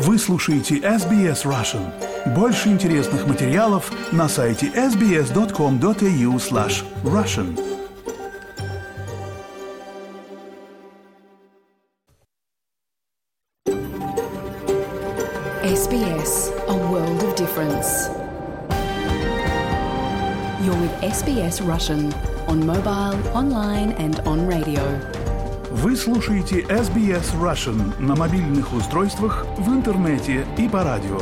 Вы слушаете SBS Russian. Больше интересных материалов на сайте sbs.com.au slash russian. SBS, a world of difference. You're with SBS Russian on mobile, online and on radio. Вы слушаете SBS Russian на мобильных устройствах, в интернете и по радио.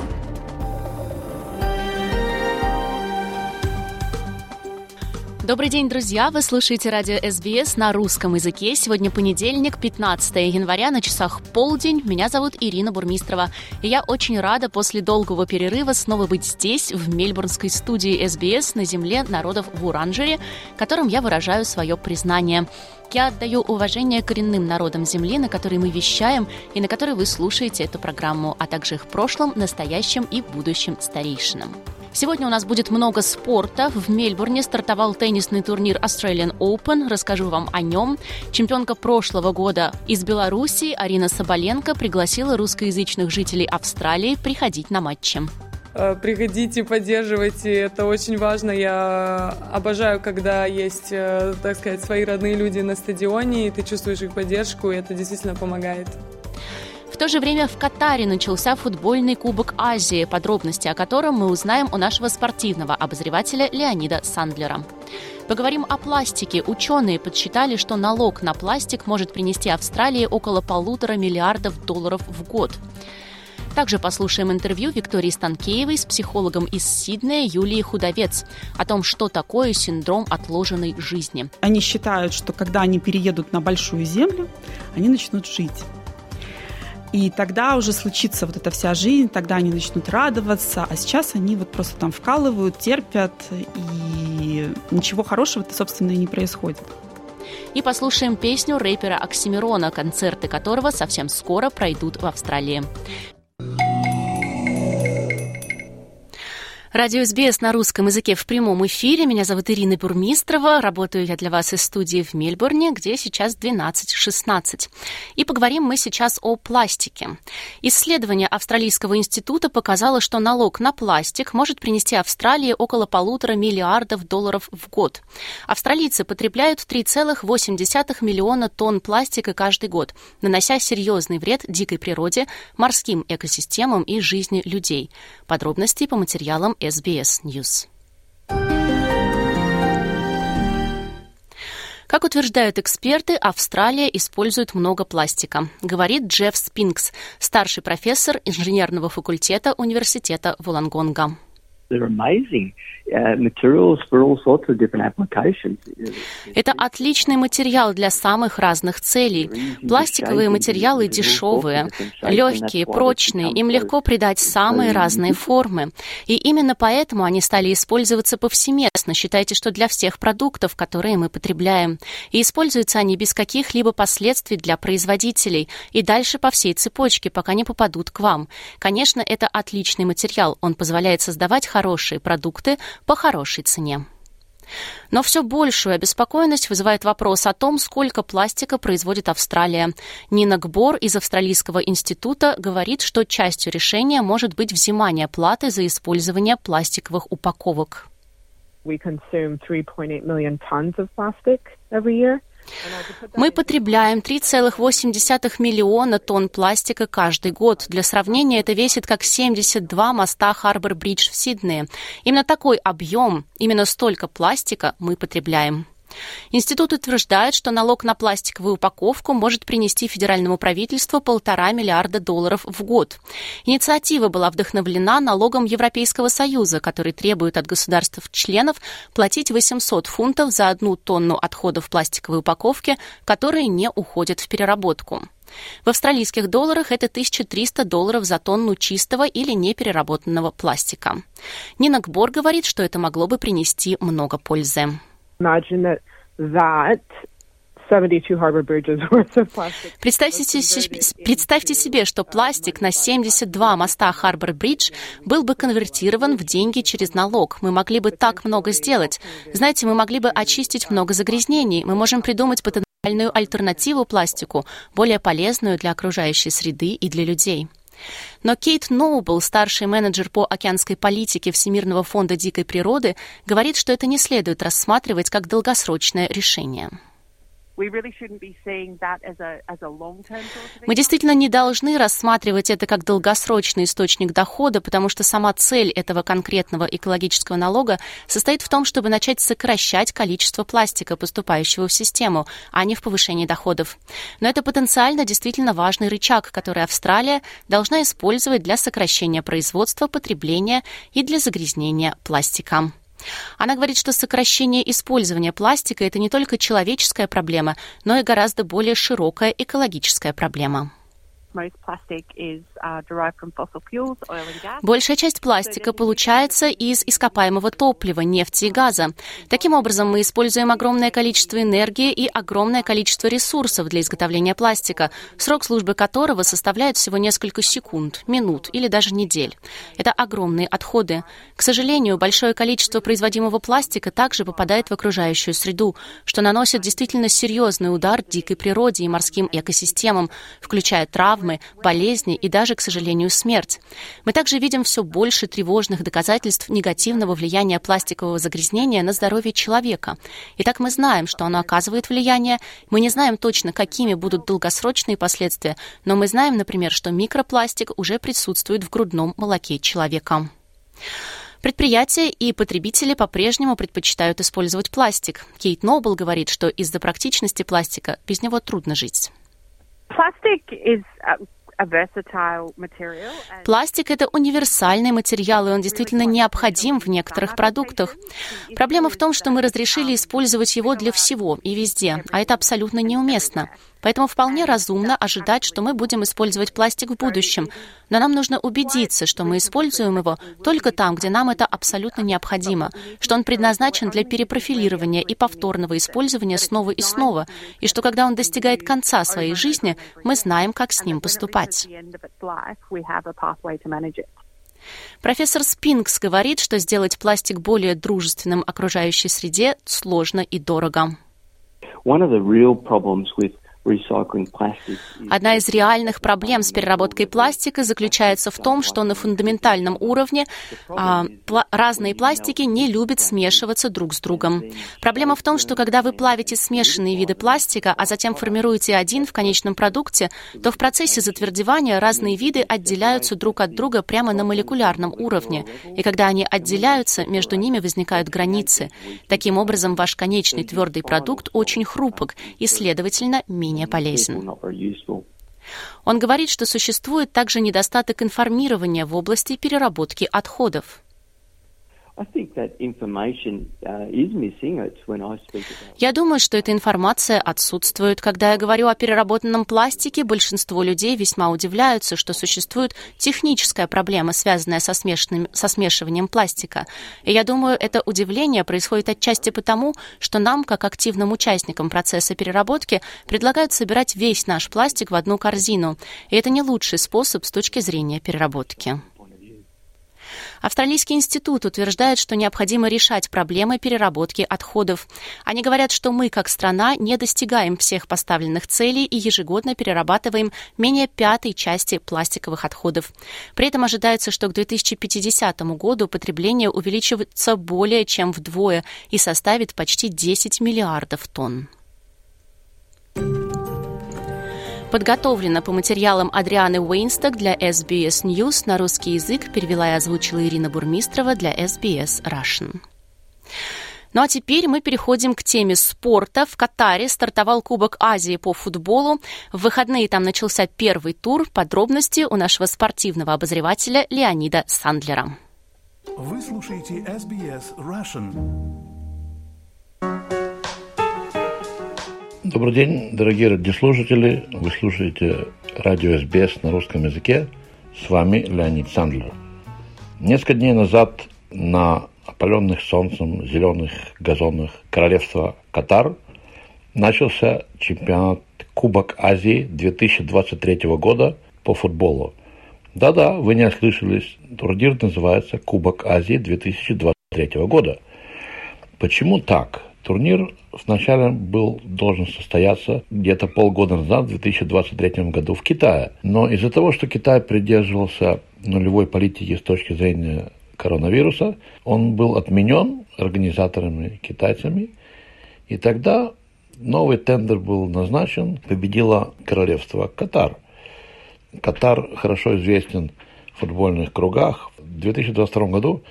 Добрый день, друзья! Вы слушаете радио СБС на русском языке. Сегодня понедельник, 15 января, на часах полдень. Меня зовут Ирина Бурмистрова. И я очень рада после долгого перерыва снова быть здесь, в мельбурнской студии СБС на земле народов в Уранжере, которым я выражаю свое признание. Я отдаю уважение коренным народам Земли, на которые мы вещаем и на которые вы слушаете эту программу, а также их прошлым, настоящим и будущим старейшинам. Сегодня у нас будет много спорта. В Мельбурне стартовал теннисный турнир Australian Open. Расскажу вам о нем. Чемпионка прошлого года из Беларуси Арина Соболенко пригласила русскоязычных жителей Австралии приходить на матчи. Приходите, поддерживайте, это очень важно. Я обожаю, когда есть, так сказать, свои родные люди на стадионе, и ты чувствуешь их поддержку, и это действительно помогает. В то же время в Катаре начался футбольный Кубок Азии, подробности о котором мы узнаем у нашего спортивного обозревателя Леонида Сандлера. Поговорим о пластике. Ученые подсчитали, что налог на пластик может принести Австралии около полутора миллиардов долларов в год. Также послушаем интервью Виктории Станкеевой с психологом из Сиднея Юлией Худовец о том, что такое синдром отложенной жизни. Они считают, что когда они переедут на большую землю, они начнут жить. И тогда уже случится вот эта вся жизнь, тогда они начнут радоваться, а сейчас они вот просто там вкалывают, терпят, и ничего хорошего-то, собственно, и не происходит. И послушаем песню рэпера Оксимирона, концерты которого совсем скоро пройдут в Австралии. Música Радио СБС на русском языке в прямом эфире. Меня зовут Ирина Бурмистрова. Работаю я для вас из студии в Мельбурне, где сейчас 12.16. И поговорим мы сейчас о пластике. Исследование Австралийского института показало, что налог на пластик может принести Австралии около полутора миллиардов долларов в год. Австралийцы потребляют 3,8 миллиона тонн пластика каждый год, нанося серьезный вред дикой природе, морским экосистемам и жизни людей. Подробности по материалам SBS News. Как утверждают эксперты, Австралия использует много пластика, говорит Джефф Спинкс, старший профессор инженерного факультета Университета Вулангонга. Это отличный материал для самых разных целей. Пластиковые материалы дешевые, легкие, прочные, им легко придать самые разные формы. И именно поэтому они стали использоваться повсеместно. Считайте, что для всех продуктов, которые мы потребляем. И используются они без каких-либо последствий для производителей и дальше по всей цепочке, пока не попадут к вам. Конечно, это отличный материал. Он позволяет создавать хорошие продукты по хорошей цене. Но все большую обеспокоенность вызывает вопрос о том, сколько пластика производит Австралия. Нина Гбор из Австралийского института говорит, что частью решения может быть взимание платы за использование пластиковых упаковок. We consume 3.8 million tons of plastic every year. Мы потребляем 3,8 миллиона тонн пластика каждый год. Для сравнения, это весит как 72 моста Харбор-Бридж в Сиднее. Именно такой объем, именно столько пластика мы потребляем. Институт утверждает, что налог на пластиковую упаковку может принести федеральному правительству полтора миллиарда долларов в год. Инициатива была вдохновлена налогом Европейского Союза, который требует от государств-членов платить 800 фунтов за одну тонну отходов пластиковой упаковки, которые не уходят в переработку. В австралийских долларах это 1300 долларов за тонну чистого или непереработанного пластика. Нина Гбор говорит, что это могло бы принести много пользы. Imagine that that 72 harbor bridges worth of plastic. Представьте, представьте себе, что пластик на 72 моста Харбор Бридж был бы конвертирован в деньги через налог. Мы могли бы так много сделать. Знаете, мы могли бы очистить много загрязнений. Мы можем придумать потенциальную альтернативу пластику, более полезную для окружающей среды и для людей. Но Кейт Ноубл, старший менеджер по океанской политике Всемирного фонда дикой природы, говорит, что это не следует рассматривать как долгосрочное решение. Мы действительно не должны рассматривать это как долгосрочный источник дохода, потому что сама цель этого конкретного экологического налога состоит в том, чтобы начать сокращать количество пластика, поступающего в систему, а не в повышении доходов. Но это потенциально действительно важный рычаг, который Австралия должна использовать для сокращения производства, потребления и для загрязнения пластика. Она говорит, что сокращение использования пластика – это не только человеческая проблема, но и гораздо более широкая экологическая проблема. Uh, Большая часть пластика получается из ископаемого топлива, нефти и газа. Таким образом, мы используем огромное количество энергии и огромное количество ресурсов для изготовления пластика, срок службы которого составляет всего несколько секунд, минут или даже недель. Это огромные отходы. К сожалению, большое количество производимого пластика также попадает в окружающую среду, что наносит действительно серьезный удар дикой природе и морским экосистемам, включая травмы, травмы, болезни и даже, к сожалению, смерть. Мы также видим все больше тревожных доказательств негативного влияния пластикового загрязнения на здоровье человека. Итак, мы знаем, что оно оказывает влияние. Мы не знаем точно, какими будут долгосрочные последствия, но мы знаем, например, что микропластик уже присутствует в грудном молоке человека. Предприятия и потребители по-прежнему предпочитают использовать пластик. Кейт Нобл говорит, что из-за практичности пластика без него трудно жить. Пластик – это универсальный материал, и он действительно необходим в некоторых продуктах. Проблема в том, что мы разрешили использовать его для всего и везде, а это абсолютно неуместно. Поэтому вполне разумно ожидать, что мы будем использовать пластик в будущем. Но нам нужно убедиться, что мы используем его только там, где нам это абсолютно необходимо, что он предназначен для перепрофилирования и повторного использования снова и снова, и что когда он достигает конца своей жизни, мы знаем, как с ним поступать. Профессор Спинкс говорит, что сделать пластик более дружественным окружающей среде сложно и дорого. One of the real problems with Одна из реальных проблем с переработкой пластика заключается в том, что на фундаментальном уровне а, пла- разные пластики не любят смешиваться друг с другом. Проблема в том, что когда вы плавите смешанные виды пластика, а затем формируете один в конечном продукте, то в процессе затвердевания разные виды отделяются друг от друга прямо на молекулярном уровне. И когда они отделяются, между ними возникают границы. Таким образом, ваш конечный твердый продукт очень хрупок и, следовательно, менее менее полезен. Он говорит, что существует также недостаток информирования в области переработки отходов. Я думаю, что эта информация отсутствует. Когда я говорю о переработанном пластике, большинство людей весьма удивляются, что существует техническая проблема, связанная со, смешанным, со смешиванием пластика. И я думаю, это удивление происходит отчасти потому, что нам, как активным участникам процесса переработки, предлагают собирать весь наш пластик в одну корзину. И это не лучший способ с точки зрения переработки. Австралийский институт утверждает, что необходимо решать проблемы переработки отходов. Они говорят, что мы, как страна, не достигаем всех поставленных целей и ежегодно перерабатываем менее пятой части пластиковых отходов. При этом ожидается, что к 2050 году потребление увеличивается более чем вдвое и составит почти 10 миллиардов тонн подготовлена по материалам Адрианы Уэйнсток для SBS News на русский язык, перевела и озвучила Ирина Бурмистрова для SBS Russian. Ну а теперь мы переходим к теме спорта. В Катаре стартовал Кубок Азии по футболу. В выходные там начался первый тур. Подробности у нашего спортивного обозревателя Леонида Сандлера. Вы слушаете SBS Russian. Добрый день, дорогие радиослушатели. Вы слушаете радио СБС на русском языке. С вами Леонид Сандлер. Несколько дней назад на опаленных солнцем зеленых газонах королевства Катар начался чемпионат Кубок Азии 2023 года по футболу. Да-да, вы не ослышались. Турнир называется Кубок Азии 2023 года. Почему так? Турнир вначале был должен состояться где-то полгода назад, в 2023 году в Китае. Но из-за того, что Китай придерживался нулевой политики с точки зрения коронавируса, он был отменен организаторами китайцами. И тогда новый тендер был назначен, победило королевство Катар. Катар хорошо известен в футбольных кругах. В 2022 году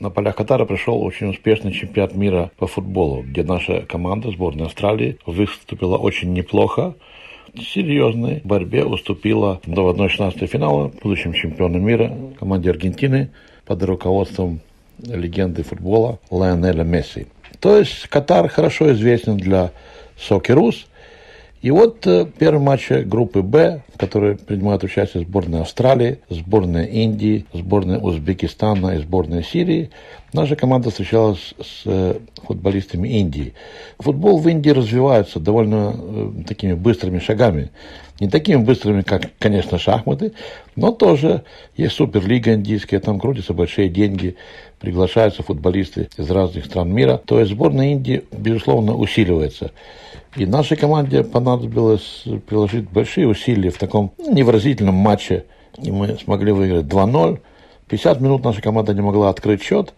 на полях Катара пришел очень успешный чемпионат мира по футболу, где наша команда, сборная Австралии, выступила очень неплохо. В серьезной борьбе уступила до 1-16 финала будущим чемпионам мира команде Аргентины под руководством легенды футбола Лионеля Месси. То есть Катар хорошо известен для Сокерус – и вот э, первый матч группы «Б», в которой принимают участие сборная Австралии, сборная Индии, сборная Узбекистана и сборная Сирии, наша команда встречалась с э, футболистами Индии. Футбол в Индии развивается довольно э, такими быстрыми шагами. Не такими быстрыми, как, конечно, шахматы, но тоже есть суперлига индийская, там крутятся большие деньги, приглашаются футболисты из разных стран мира. То есть сборная Индии, безусловно, усиливается. И нашей команде понадобилось приложить большие усилия в таком невыразительном матче. И мы смогли выиграть 2-0. 50 минут наша команда не могла открыть счет.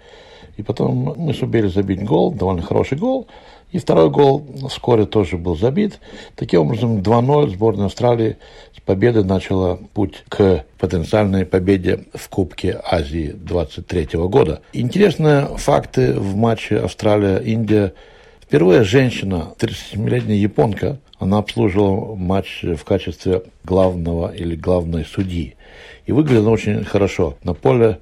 И потом мы сумели забить гол, довольно хороший гол. И второй гол вскоре тоже был забит. Таким образом, 2-0 сборная Австралии с победой начала путь к потенциальной победе в Кубке Азии 23 года. Интересные факты в матче Австралия-Индия – Впервые женщина, 37-летняя японка, она обслуживала матч в качестве главного или главной судьи. И выглядела очень хорошо. На поле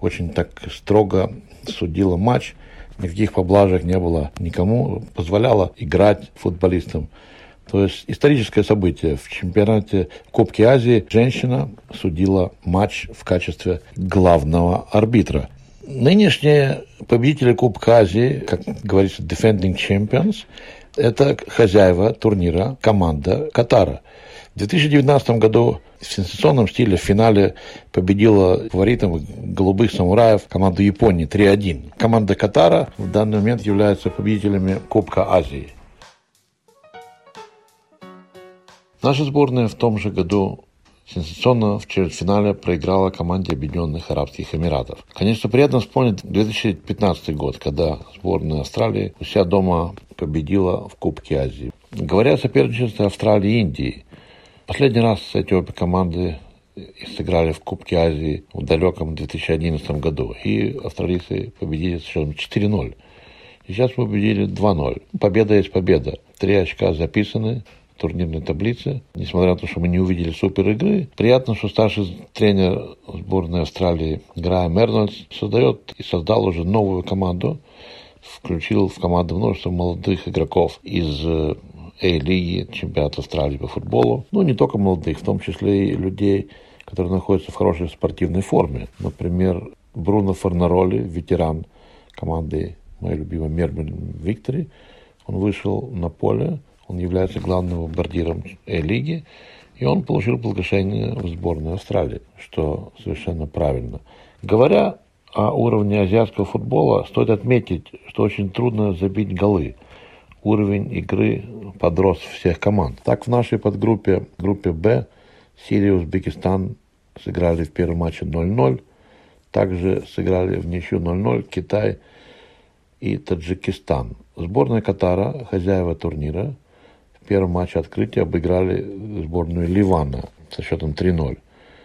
очень так строго судила матч. Никаких поблажек не было никому. Позволяла играть футболистам. То есть историческое событие. В чемпионате Кубки Азии женщина судила матч в качестве главного арбитра. Нынешние победители Кубка Азии, как говорится, defending champions, это хозяева турнира, команда Катара. В 2019 году в сенсационном стиле в финале победила фаворитом голубых самураев команду Японии 3-1. Команда Катара в данный момент является победителями Кубка Азии. Наша сборная в том же году сенсационно в четвертьфинале проиграла команде Объединенных Арабских Эмиратов. Конечно, приятно вспомнить 2015 год, когда сборная Австралии у себя дома победила в Кубке Азии. Говоря о соперничестве Австралии и Индии, последний раз эти обе команды сыграли в Кубке Азии в далеком 2011 году. И австралийцы победили с счетом 4-0. Сейчас мы победили 2-0. Победа есть победа. Три очка записаны, турнирной таблице. Несмотря на то, что мы не увидели супер игры, приятно, что старший тренер сборной Австралии Грайм Эрнольдс создает и создал уже новую команду, включил в команду множество молодых игроков из э, A-лиги, чемпионата Австралии по футболу. Ну, не только молодых, в том числе и людей, которые находятся в хорошей спортивной форме. Например, Бруно Фарнароли, ветеран команды моей любимой Мербен Виктори, он вышел на поле он является главным бомбардиром лиги, и он получил приглашение в сборную Австралии, что совершенно правильно. Говоря о уровне азиатского футбола, стоит отметить, что очень трудно забить голы. Уровень игры подрос всех команд. Так в нашей подгруппе, группе Б, Сирия и Узбекистан сыграли в первом матче 0-0. Также сыграли в ничью 0-0 Китай и Таджикистан. Сборная Катара, хозяева турнира, первом матче открытия обыграли сборную Ливана со счетом 3-0.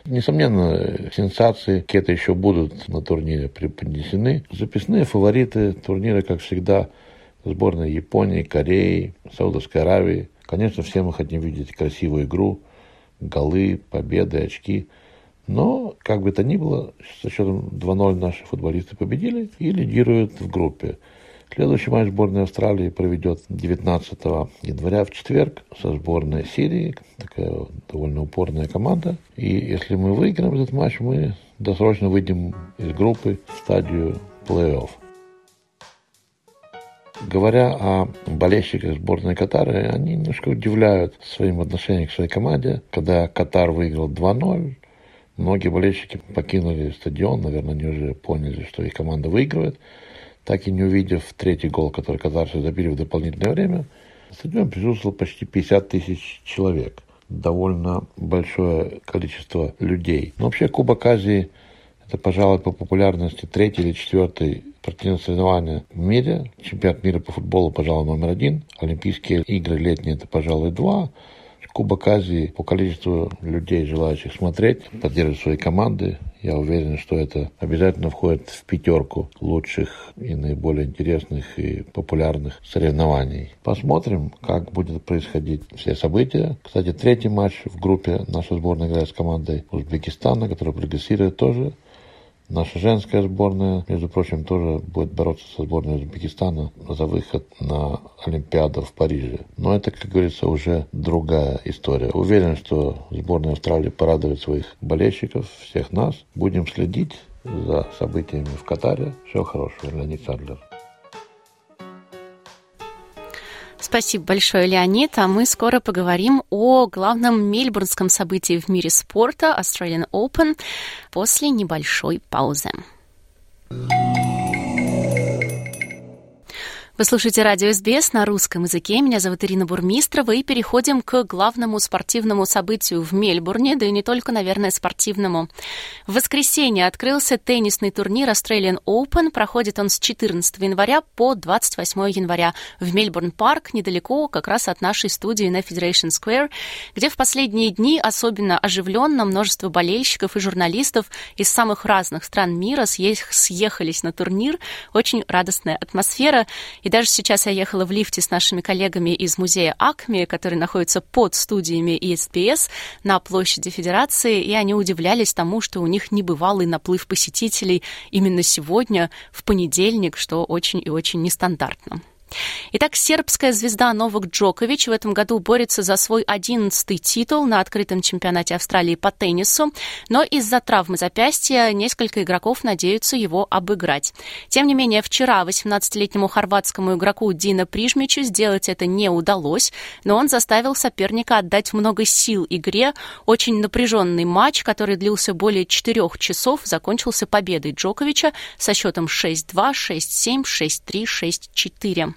Несомненно, сенсации какие-то еще будут на турнире преподнесены. Записные фавориты турнира, как всегда, сборная Японии, Кореи, Саудовской Аравии. Конечно, все мы хотим видеть красивую игру, голы, победы, очки. Но, как бы то ни было, со счетом 2-0 наши футболисты победили и лидируют в группе. Следующий матч сборной Австралии проведет 19 января в четверг со сборной Сирии. Такая довольно упорная команда. И если мы выиграем этот матч, мы досрочно выйдем из группы в стадию плей-офф. Говоря о болельщиках сборной Катара, они немножко удивляют своим отношением к своей команде. Когда Катар выиграл 2-0, многие болельщики покинули стадион, наверное, они уже поняли, что их команда выигрывает. Так и не увидев третий гол, который казарцы забили в дополнительное время, на стадионе присутствовало почти 50 тысяч человек. Довольно большое количество людей. Но вообще Кубок Азии – это, пожалуй, по популярности третий или четвертый спортивное соревнование в мире. Чемпионат мира по футболу, пожалуй, номер один. Олимпийские игры летние – это, пожалуй, два. Кубок Азии по количеству людей, желающих смотреть, поддерживать свои команды. Я уверен, что это обязательно входит в пятерку лучших и наиболее интересных и популярных соревнований. Посмотрим, как будет происходить все события. Кстати, третий матч в группе наша сборная играет с командой Узбекистана, которая прогрессирует тоже Наша женская сборная, между прочим, тоже будет бороться со сборной Узбекистана за выход на Олимпиаду в Париже. Но это, как говорится, уже другая история. Уверен, что сборная Австралии порадует своих болельщиков, всех нас. Будем следить за событиями в Катаре. Всего хорошего, Леонид Садлер. Спасибо большое, Леонид. А мы скоро поговорим о главном мельбурнском событии в мире спорта Australian Open после небольшой паузы. Вы слушаете радио СБС на русском языке. Меня зовут Ирина Бурмистрова. И переходим к главному спортивному событию в Мельбурне, да и не только, наверное, спортивному. В воскресенье открылся теннисный турнир Australian Open. Проходит он с 14 января по 28 января в Мельбурн-парк, недалеко как раз от нашей студии на Federation Square, где в последние дни особенно оживленно множество болельщиков и журналистов из самых разных стран мира съехались на турнир. Очень радостная атмосфера. И даже сейчас я ехала в лифте с нашими коллегами из музея АКМИ, который находится под студиями ESPS на площади Федерации, и они удивлялись тому, что у них небывалый наплыв посетителей именно сегодня, в понедельник, что очень и очень нестандартно. Итак, сербская звезда Новак Джокович в этом году борется за свой одиннадцатый титул на открытом чемпионате Австралии по теннису, но из-за травмы запястья несколько игроков надеются его обыграть. Тем не менее, вчера 18-летнему хорватскому игроку Дина Прижмичу сделать это не удалось, но он заставил соперника отдать много сил игре. Очень напряженный матч, который длился более четырех часов, закончился победой Джоковича со счетом 6-2, 6-7, 6-3, 6-4.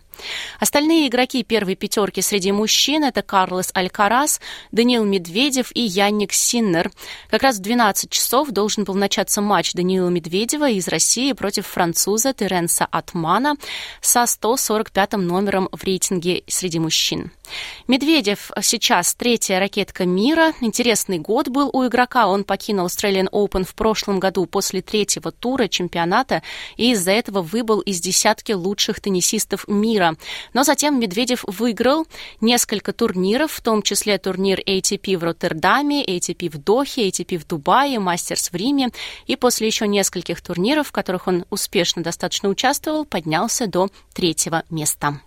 Остальные игроки первой пятерки среди мужчин это Карлос Алькарас, Даниил Медведев и Янник Синнер. Как раз в 12 часов должен был начаться матч Даниила Медведева из России против француза Теренса Атмана со 145 номером в рейтинге среди мужчин. Медведев сейчас третья ракетка мира. Интересный год был у игрока. Он покинул Australian Open в прошлом году после третьего тура чемпионата и из-за этого выбыл из десятки лучших теннисистов мира. Но затем Медведев выиграл несколько турниров, в том числе турнир ATP в Роттердаме, ATP в Дохе, ATP в Дубае, Мастерс в Риме. И после еще нескольких турниров, в которых он успешно достаточно участвовал, поднялся до третьего места.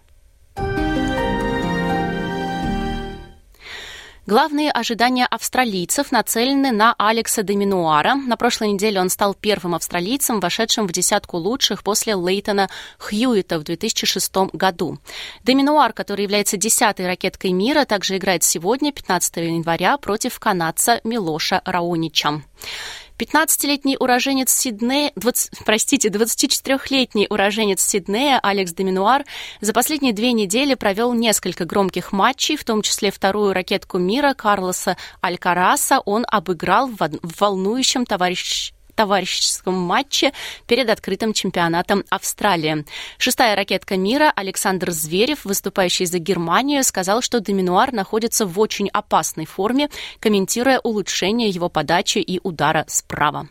Главные ожидания австралийцев нацелены на Алекса Доминуара. На прошлой неделе он стал первым австралийцем, вошедшим в десятку лучших после Лейтона Хьюита в 2006 году. Доминуар, который является десятой ракеткой мира, также играет сегодня, 15 января, против канадца Милоша Раунича. 15-летний уроженец Сиднея, 20, простите, 24-летний уроженец Сиднея Алекс Доминуар за последние две недели провел несколько громких матчей, в том числе вторую ракетку мира Карлоса Алькараса. Он обыграл в, волнующем товарищ товарищеском матче перед открытым чемпионатом Австралии. Шестая ракетка мира Александр Зверев, выступающий за Германию, сказал, что Доминуар находится в очень опасной форме, комментируя улучшение его подачи и удара справа.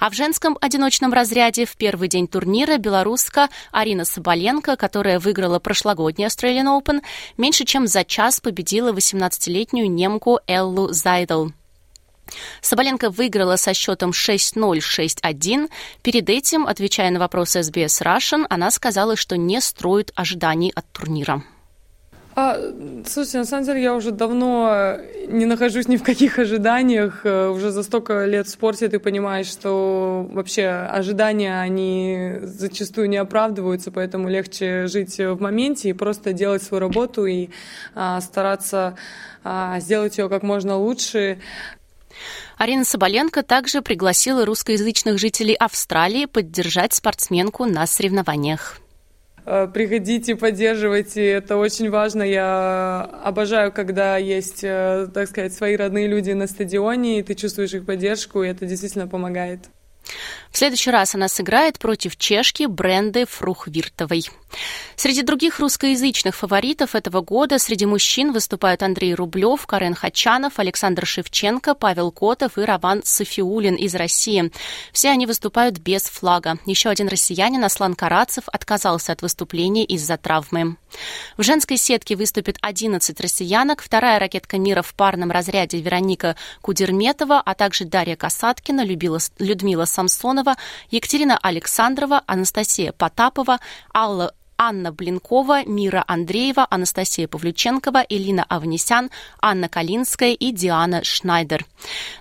А в женском одиночном разряде в первый день турнира белоруска Арина Соболенко, которая выиграла прошлогодний Australian Open, меньше чем за час победила 18-летнюю немку Эллу Зайдл. Соболенко выиграла со счетом 6-0-6-1. Перед этим, отвечая на вопросы SBS Russian, она сказала, что не строит ожиданий от турнира. А, слушайте, на самом деле я уже давно не нахожусь ни в каких ожиданиях. Э, уже за столько лет в спорте ты понимаешь, что вообще ожидания, они зачастую не оправдываются, поэтому легче жить в моменте и просто делать свою работу и а, стараться а, сделать ее как можно лучше. Арина Соболенко также пригласила русскоязычных жителей Австралии поддержать спортсменку на соревнованиях. Э, приходите, поддерживайте, это очень важно. Я обожаю, когда есть, э, так сказать, свои родные люди на стадионе, и ты чувствуешь их поддержку, и это действительно помогает. В следующий раз она сыграет против чешки Бренды Фрухвиртовой. Среди других русскоязычных фаворитов этого года среди мужчин выступают Андрей Рублев, Карен Хачанов, Александр Шевченко, Павел Котов и Раван Софиулин из России. Все они выступают без флага. Еще один россиянин, Аслан Карацев, отказался от выступления из-за травмы. В женской сетке выступит 11 россиянок, вторая ракетка мира в парном разряде Вероника Кудерметова, а также Дарья Касаткина, Людмила Самсонова, Екатерина Александрова, Анастасия Потапова, Алла Анна Блинкова, Мира Андреева, Анастасия Павлюченкова, Элина Авнесян, Анна Калинская и Диана Шнайдер.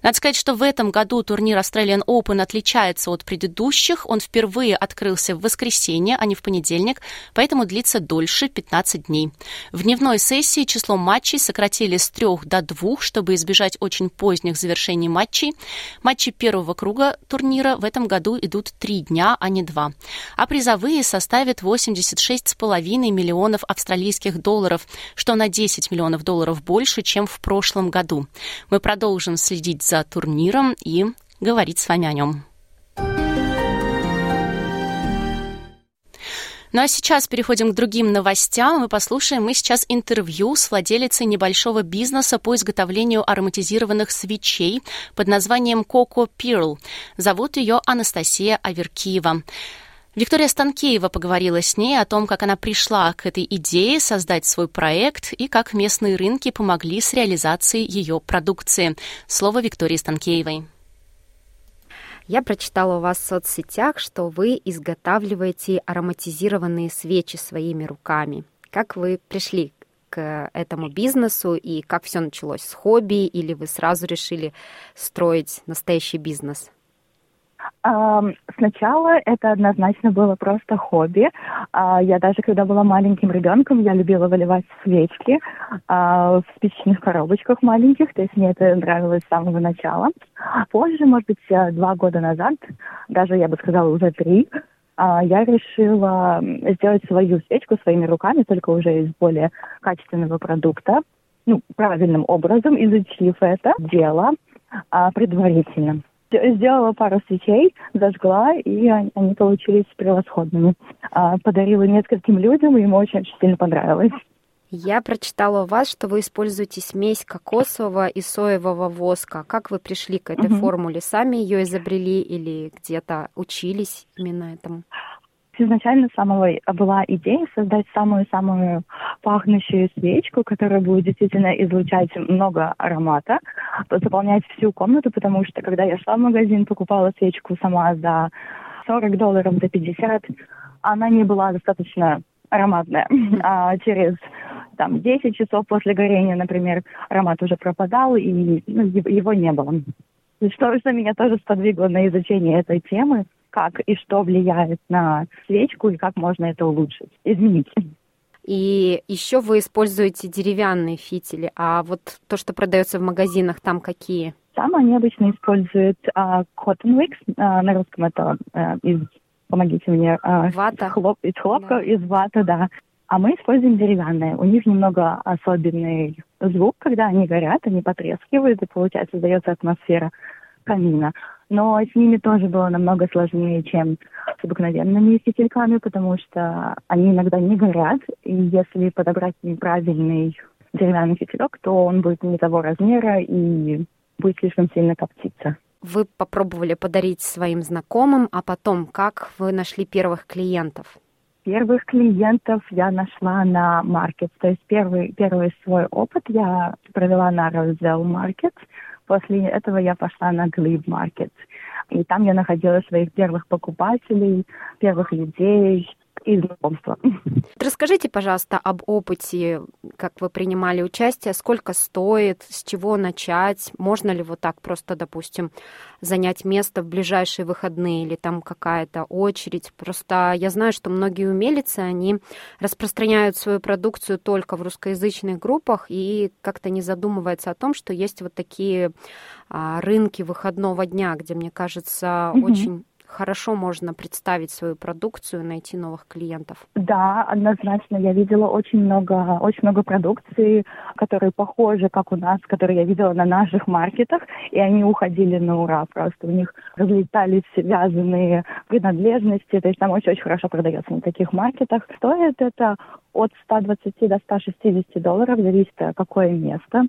Надо сказать, что в этом году турнир Australian Open отличается от предыдущих. Он впервые открылся в воскресенье, а не в понедельник, поэтому длится дольше 15 дней. В дневной сессии число матчей сократили с трех до двух, чтобы избежать очень поздних завершений матчей. Матчи первого круга турнира в этом году идут три дня, а не два. А призовые составят 86 6,5 миллионов австралийских долларов, что на 10 миллионов долларов больше, чем в прошлом году. Мы продолжим следить за турниром и говорить с вами о нем. Ну а сейчас переходим к другим новостям. Мы послушаем мы сейчас интервью с владелицей небольшого бизнеса по изготовлению ароматизированных свечей под названием Coco Pearl. Зовут ее Анастасия Аверкиева. Виктория Станкеева поговорила с ней о том, как она пришла к этой идее создать свой проект и как местные рынки помогли с реализацией ее продукции. Слово Виктории Станкеевой. Я прочитала у вас в соцсетях, что вы изготавливаете ароматизированные свечи своими руками. Как вы пришли к этому бизнесу и как все началось с хобби или вы сразу решили строить настоящий бизнес? Сначала это однозначно было просто хобби. А, я даже когда была маленьким ребенком, я любила выливать свечки а, в спичечных коробочках маленьких, то есть мне это нравилось с самого начала. Позже, может быть, э, два года назад, даже я бы сказала уже три, а, я решила сделать свою свечку своими руками, только уже из более качественного продукта, ну, правильным образом, изучив это дело предварительно сделала пару свечей, зажгла, и они получились превосходными. А, подарила нескольким людям, и им очень, очень сильно понравилось. Я прочитала у вас, что вы используете смесь кокосового и соевого воска. Как вы пришли к этой угу. формуле? Сами ее изобрели или где-то учились именно этому? Изначально самого была идея создать самую-самую пахнущую свечку, которая будет действительно излучать много аромата, заполнять всю комнату, потому что когда я шла в магазин, покупала свечку сама за 40 долларов, за 50, она не была достаточно ароматная. А через там 10 часов после горения, например, аромат уже пропадал, и ну, его не было. Что, что меня тоже сподвигло на изучение этой темы как и что влияет на свечку и как можно это улучшить, изменить. И еще вы используете деревянные фитили, а вот то, что продается в магазинах, там какие? Там они обычно используют uh, cotton wicks, uh, на русском это uh, из, помогите мне, uh, Вата. Из, хлоп, из хлопка, да. из вата, да. А мы используем деревянные. У них немного особенный звук, когда они горят, они потрескивают, и получается создается атмосфера камина но с ними тоже было намного сложнее, чем с обыкновенными фитильками, потому что они иногда не горят, и если подобрать неправильный деревянный фитилек, то он будет не того размера и будет слишком сильно коптиться. Вы попробовали подарить своим знакомым, а потом как вы нашли первых клиентов? Первых клиентов я нашла на маркет. То есть первый, первый свой опыт я провела на Roselle Market – После этого я пошла на Glebe Market. И там я находила своих первых покупателей, первых людей, и знакомства. Расскажите, пожалуйста, об опыте, как вы принимали участие, сколько стоит, с чего начать, можно ли вот так просто, допустим, занять место в ближайшие выходные или там какая-то очередь. Просто я знаю, что многие умелицы, они распространяют свою продукцию только в русскоязычных группах и как-то не задумываются о том, что есть вот такие а, рынки выходного дня, где, мне кажется, mm-hmm. очень хорошо можно представить свою продукцию, найти новых клиентов? Да, однозначно. Я видела очень много, очень много продукции, которые похожи, как у нас, которые я видела на наших маркетах, и они уходили на ура. Просто у них разлетались вязаные принадлежности, то есть там очень-очень хорошо продается на таких маркетах. Стоит это от 120 до 160 долларов, зависит, какое место.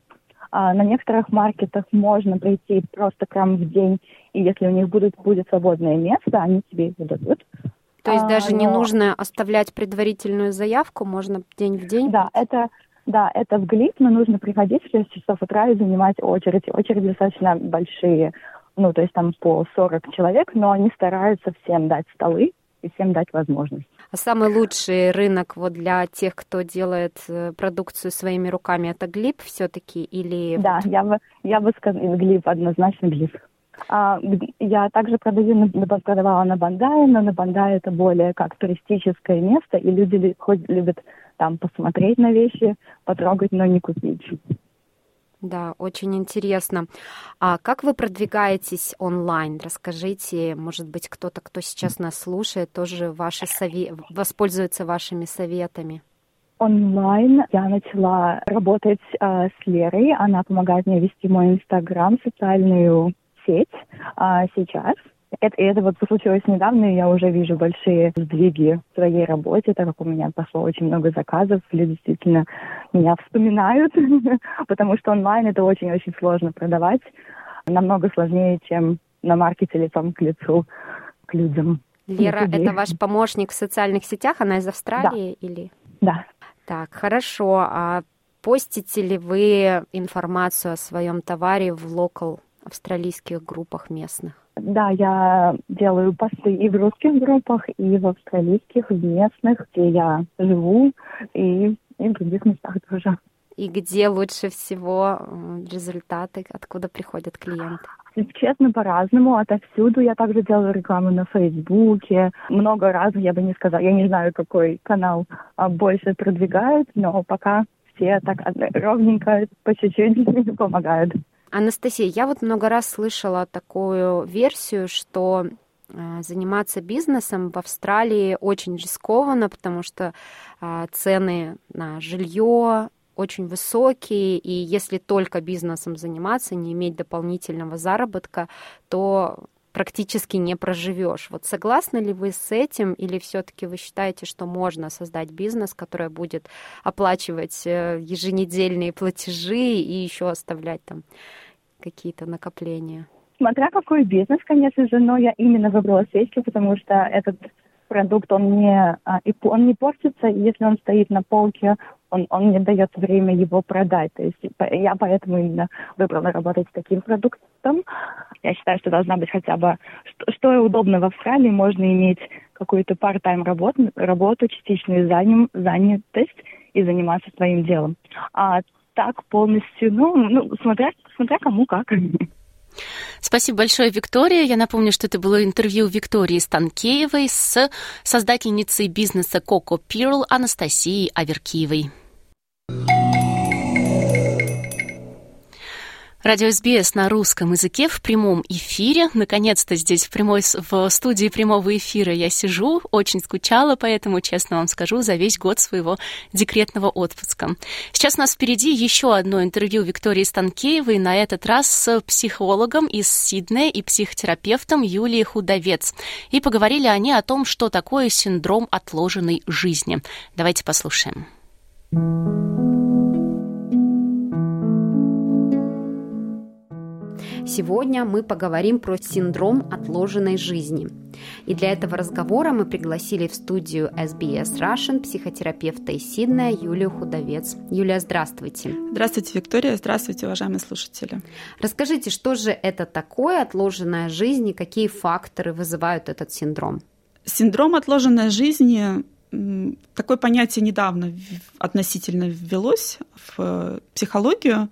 А на некоторых маркетах можно прийти просто прямо в день, и если у них будет, будет свободное место, они тебе его дадут. То есть а, даже но... не нужно оставлять предварительную заявку, можно день в день? Да, это да, это в ГЛИП, но нужно приходить в 6 часов утра и занимать очередь. Очереди достаточно большие, ну, то есть там по 40 человек, но они стараются всем дать столы и всем дать возможность. А самый лучший рынок вот для тех, кто делает э, продукцию своими руками, это глип все-таки или... Да, я бы, я бы сказала, глип, однозначно глип. А, я также продаю, продавала на Бандае, но на Бандае это более как туристическое место, и люди хоть любят там посмотреть на вещи, потрогать, но не купить. Да, очень интересно. А как вы продвигаетесь онлайн? Расскажите, может быть, кто-то, кто сейчас нас слушает, тоже ваши сове... воспользуется вашими советами. Онлайн я начала работать э, с Лерой. Она помогает мне вести мой Инстаграм, социальную сеть э, сейчас. Это, это вот случилось недавно, и я уже вижу большие сдвиги в своей работе, так как у меня пошло очень много заказов, люди действительно меня вспоминают, потому что онлайн это очень-очень сложно продавать, намного сложнее, чем на маркете лицом к лицу, к людям. Лера, это ваш помощник в социальных сетях, она из Австралии да. или? Да. Так, хорошо. А постите ли вы информацию о своем товаре в локал австралийских группах местных? Да, я делаю посты и в русских группах, и в австралийских, в местных, где я живу, и, и в других местах тоже. И где лучше всего результаты, откуда приходят клиенты? Честно, по-разному. Отовсюду я также делаю рекламу на Фейсбуке. Много раз, я бы не сказала, я не знаю, какой канал а, больше продвигает, но пока все так ровненько, по чуть-чуть помогают. Анастасия, я вот много раз слышала такую версию, что заниматься бизнесом в Австралии очень рискованно, потому что э, цены на жилье очень высокие, и если только бизнесом заниматься, не иметь дополнительного заработка, то практически не проживешь. Вот согласны ли вы с этим, или все-таки вы считаете, что можно создать бизнес, который будет оплачивать э, еженедельные платежи и еще оставлять там какие-то накопления? Смотря какой бизнес, конечно же, но я именно выбрала свечки, потому что этот продукт, он не, а, он не портится, и если он стоит на полке, он, он не дает время его продать. То есть я поэтому именно выбрала работать с таким продуктом. Я считаю, что должна быть хотя бы, что, что удобно в Австралии, можно иметь какую-то part-time работу, работу частичную заним, занятость и заниматься своим делом. А так полностью, ну, ну смотря, смотря кому как. Спасибо большое, Виктория. Я напомню, что это было интервью Виктории Станкеевой с создательницей бизнеса Coco Pearl Анастасией Аверкиевой. Радио СБС на русском языке в прямом эфире. Наконец-то здесь в, прямой, в студии прямого эфира я сижу. Очень скучала, поэтому, честно вам скажу, за весь год своего декретного отпуска. Сейчас у нас впереди еще одно интервью Виктории Станкеевой, на этот раз с психологом из Сиднея и психотерапевтом Юлией Худовец. И поговорили они о том, что такое синдром отложенной жизни. Давайте послушаем. Сегодня мы поговорим про синдром отложенной жизни. И для этого разговора мы пригласили в студию SBS Russian психотерапевта из Сиднея Юлию Худовец. Юлия, здравствуйте. Здравствуйте, Виктория. Здравствуйте, уважаемые слушатели. Расскажите, что же это такое отложенная жизнь и какие факторы вызывают этот синдром? Синдром отложенной жизни такое понятие недавно относительно ввелось в психологию.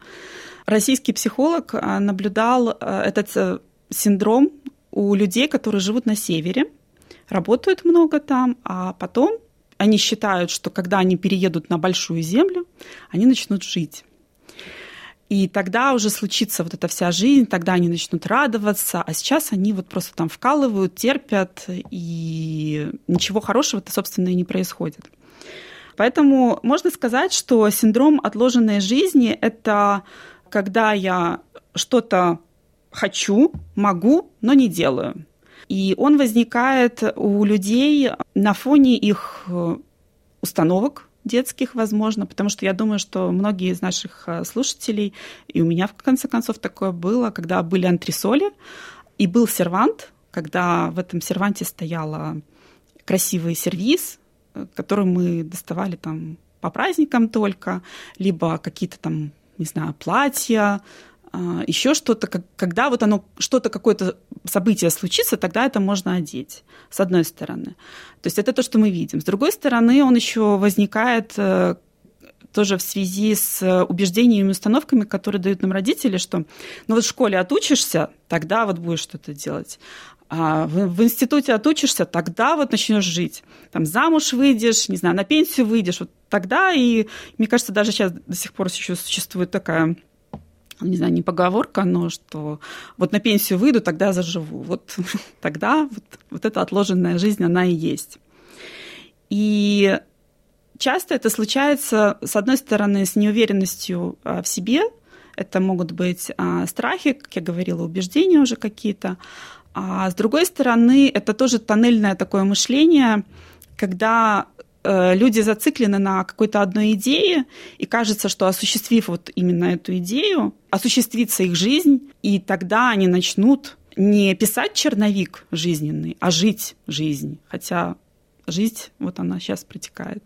Российский психолог а, наблюдал а, этот э, синдром у людей, которые живут на севере, работают много там, а потом они считают, что когда они переедут на большую землю, они начнут жить. И тогда уже случится вот эта вся жизнь, тогда они начнут радоваться, а сейчас они вот просто там вкалывают, терпят, и ничего хорошего-то, собственно, и не происходит. Поэтому можно сказать, что синдром отложенной жизни – это когда я что-то хочу, могу, но не делаю. И он возникает у людей на фоне их установок, детских, возможно, потому что я думаю, что многие из наших э, слушателей, и у меня в конце концов такое было, когда были антресоли, и был сервант, когда в этом серванте стояла красивый сервиз, э, который мы доставали там по праздникам только, либо какие-то там, не знаю, платья, а, еще что-то, когда вот оно, что-то, какое-то событие случится, тогда это можно одеть, с одной стороны. То есть это то, что мы видим. С другой стороны, он еще возникает э, тоже в связи с убеждениями и установками, которые дают нам родители, что ну вот в школе отучишься, тогда вот будешь что-то делать. А в, в институте отучишься, тогда вот начнешь жить. Там замуж выйдешь, не знаю, на пенсию выйдешь, вот тогда и, мне кажется, даже сейчас до сих пор еще существует такая не знаю, не поговорка, но что вот на пенсию выйду, тогда заживу. Вот тогда вот, вот эта отложенная жизнь, она и есть. И часто это случается, с одной стороны, с неуверенностью а, в себе, это могут быть а, страхи, как я говорила, убеждения уже какие-то, а с другой стороны, это тоже тоннельное такое мышление, когда Э, люди зациклены на какой-то одной идее, и кажется, что осуществив вот именно эту идею, осуществится их жизнь, и тогда они начнут не писать черновик жизненный, а жить жизнь. Хотя жизнь, вот она сейчас протекает.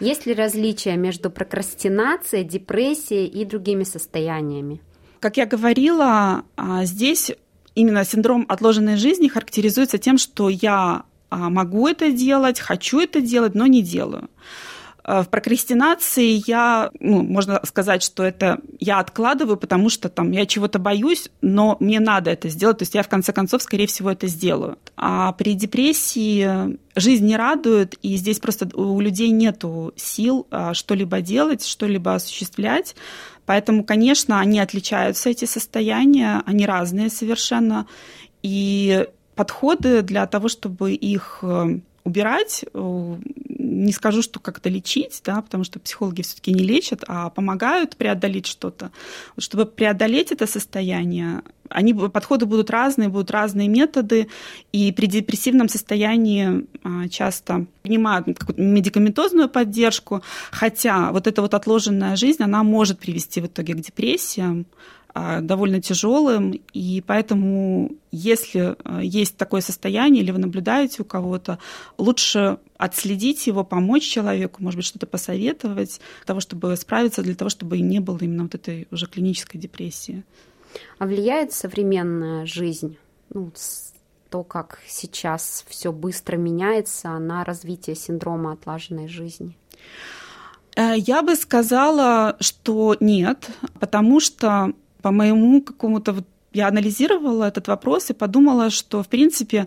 Есть ли различия между прокрастинацией, депрессией и другими состояниями? Как я говорила, а, здесь именно синдром отложенной жизни характеризуется тем, что я а, могу это делать, хочу это делать, но не делаю. А, в прокрастинации я, ну, можно сказать, что это я откладываю, потому что там я чего-то боюсь, но мне надо это сделать, то есть я в конце концов, скорее всего, это сделаю. А при депрессии жизнь не радует, и здесь просто у людей нет сил а, что-либо делать, что-либо осуществлять. Поэтому, конечно, они отличаются, эти состояния, они разные совершенно. И подходы для того, чтобы их э, убирать, э, не скажу, что как-то лечить, да, потому что психологи все-таки не лечат, а помогают преодолеть что-то. Вот чтобы преодолеть это состояние, они, подходы будут разные, будут разные методы, и при депрессивном состоянии а, часто принимают медикаментозную поддержку, хотя вот эта вот отложенная жизнь, она может привести в итоге к депрессиям, довольно тяжелым, и поэтому, если а, есть такое состояние или вы наблюдаете у кого-то, лучше отследить его, помочь человеку, может быть, что-то посоветовать, для того, чтобы справиться, для того, чтобы не было именно вот этой уже клинической депрессии. А влияет современная жизнь, ну, то, как сейчас все быстро меняется, на развитие синдрома отлаженной жизни? Э, я бы сказала, что нет, потому что по моему какому-то вот я анализировала этот вопрос и подумала, что, в принципе,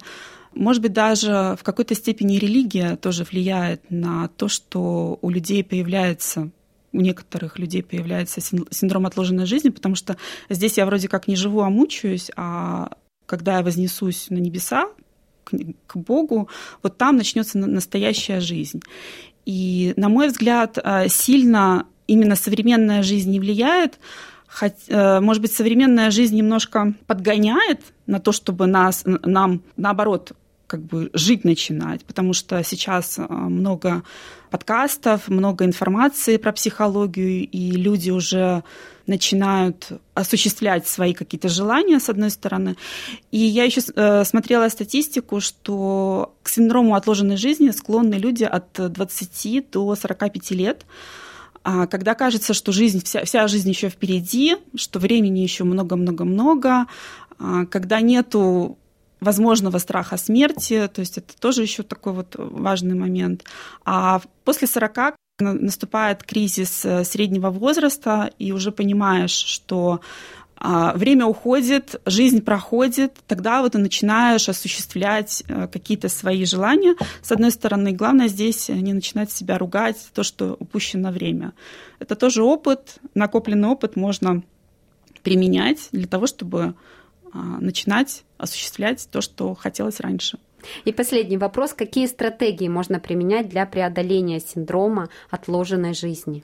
может быть, даже в какой-то степени религия тоже влияет на то, что у людей появляется у некоторых людей появляется синдром отложенной жизни, потому что здесь я вроде как не живу, а мучаюсь, а когда я вознесусь на небеса, к, к Богу, вот там начнется настоящая жизнь. И, на мой взгляд, э, сильно именно современная жизнь не влияет, Хоть, э, может быть, современная жизнь немножко подгоняет на то, чтобы нас, нам, наоборот, как бы жить начинать, потому что сейчас э, много подкастов, много информации про психологию, и люди уже начинают осуществлять свои какие-то желания, с одной стороны. И я еще э, смотрела статистику, что к синдрому отложенной жизни склонны люди от 20 до 45 лет. А когда кажется, что жизнь, вся, вся жизнь еще впереди, что времени еще много-много-много, а когда нету возможного страха смерти, то есть это тоже еще такой вот важный момент. А после 40 наступает кризис э, среднего возраста, и уже понимаешь, что время уходит, жизнь проходит, тогда вот ты начинаешь осуществлять э, какие-то свои желания. С одной стороны, главное здесь не начинать себя ругать то, что упущено время. Это тоже опыт, накопленный опыт можно применять для того, чтобы а, начинать осуществлять то, что хотелось раньше. И последний вопрос. Какие стратегии можно применять для преодоления синдрома отложенной жизни?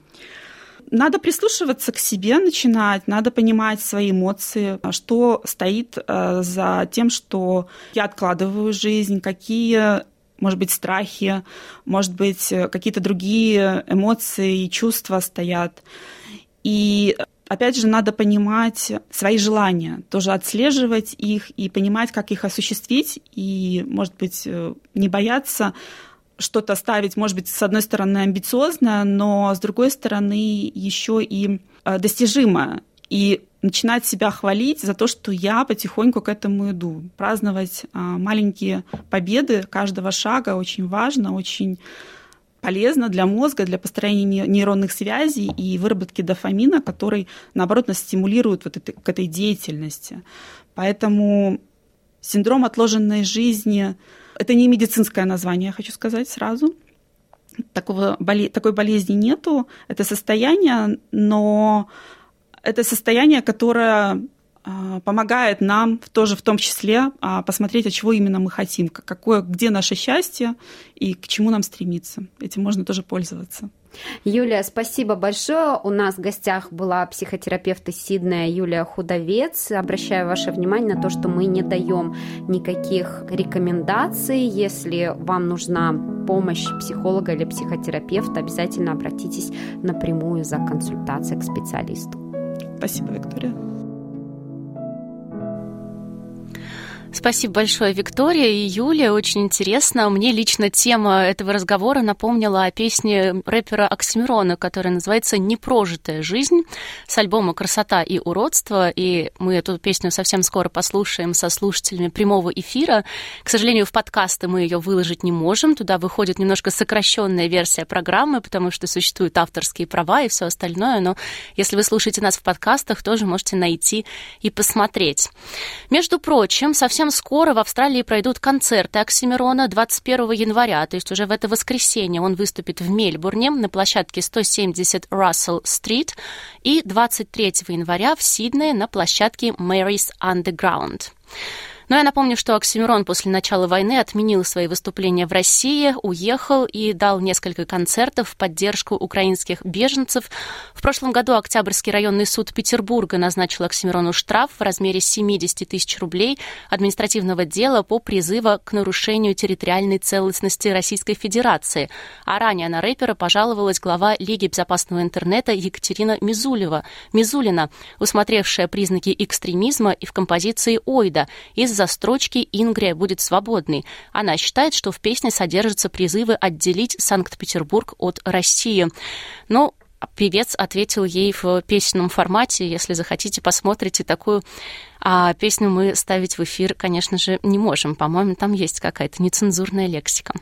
Надо прислушиваться к себе, начинать, надо понимать свои эмоции, что стоит э, за тем, что я откладываю жизнь, какие может быть, страхи, может быть, какие-то другие эмоции и чувства стоят. И опять же, надо понимать свои желания, тоже отслеживать их и понимать, как их осуществить, и, может быть, э, не бояться что-то ставить, может быть, с одной стороны амбициозно, но с другой стороны еще и э, достижимо. И начинать себя хвалить за то, что я потихоньку к этому иду. Праздновать а, маленькие победы каждого шага очень важно, очень полезно для мозга, для построения нейронных связей и выработки дофамина, который, наоборот, нас стимулирует вот это, к этой деятельности. Поэтому синдром отложенной жизни – это не медицинское название, я хочу сказать сразу. Такого, такой болезни нету. Это состояние, но это состояние, которое помогает нам тоже в том числе а, посмотреть, от чего именно мы хотим, какое, где наше счастье и к чему нам стремиться. Этим можно тоже пользоваться. Юлия, спасибо большое. У нас в гостях была психотерапевт из Сиднея Юлия Худовец. Обращаю ваше внимание на то, что мы не даем никаких рекомендаций. Если вам нужна помощь психолога или психотерапевта, обязательно обратитесь напрямую за консультацией к специалисту. Спасибо, Виктория. Спасибо большое, Виктория и Юлия. Очень интересно. Мне лично тема этого разговора напомнила о песне рэпера Оксимирона, которая называется «Непрожитая жизнь» с альбома «Красота и уродство». И мы эту песню совсем скоро послушаем со слушателями прямого эфира. К сожалению, в подкасты мы ее выложить не можем. Туда выходит немножко сокращенная версия программы, потому что существуют авторские права и все остальное. Но если вы слушаете нас в подкастах, тоже можете найти и посмотреть. Между прочим, совсем Совсем скоро в Австралии пройдут концерты Оксимирона 21 января, то есть уже в это воскресенье он выступит в Мельбурне на площадке 170 Russell Street и 23 января в Сиднее на площадке Mary's Underground. Но я напомню, что Оксимирон после начала войны отменил свои выступления в России, уехал и дал несколько концертов в поддержку украинских беженцев. В прошлом году Октябрьский районный суд Петербурга назначил Оксимирону штраф в размере 70 тысяч рублей административного дела по призыву к нарушению территориальной целостности Российской Федерации. А ранее на рэпера пожаловалась глава Лиги безопасного интернета Екатерина Мизулева, Мизулина, усмотревшая признаки экстремизма и в композиции «Ойда» из-за из-за строчки «Ингрия будет свободной». Она считает, что в песне содержатся призывы отделить Санкт-Петербург от России. Но певец ответил ей в песенном формате. Если захотите, посмотрите такую а песню мы ставить в эфир, конечно же, не можем. По-моему, там есть какая-то нецензурная лексика.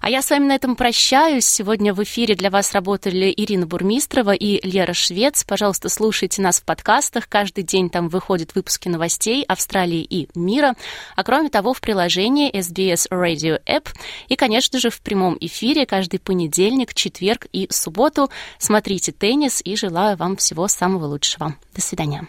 А я с вами на этом прощаюсь. Сегодня в эфире для вас работали Ирина Бурмистрова и Лера Швец. Пожалуйста, слушайте нас в подкастах. Каждый день там выходят выпуски новостей Австралии и мира. А кроме того, в приложении SBS Radio App и, конечно же, в прямом эфире каждый понедельник, четверг и субботу. Смотрите теннис и желаю вам всего самого лучшего. До свидания.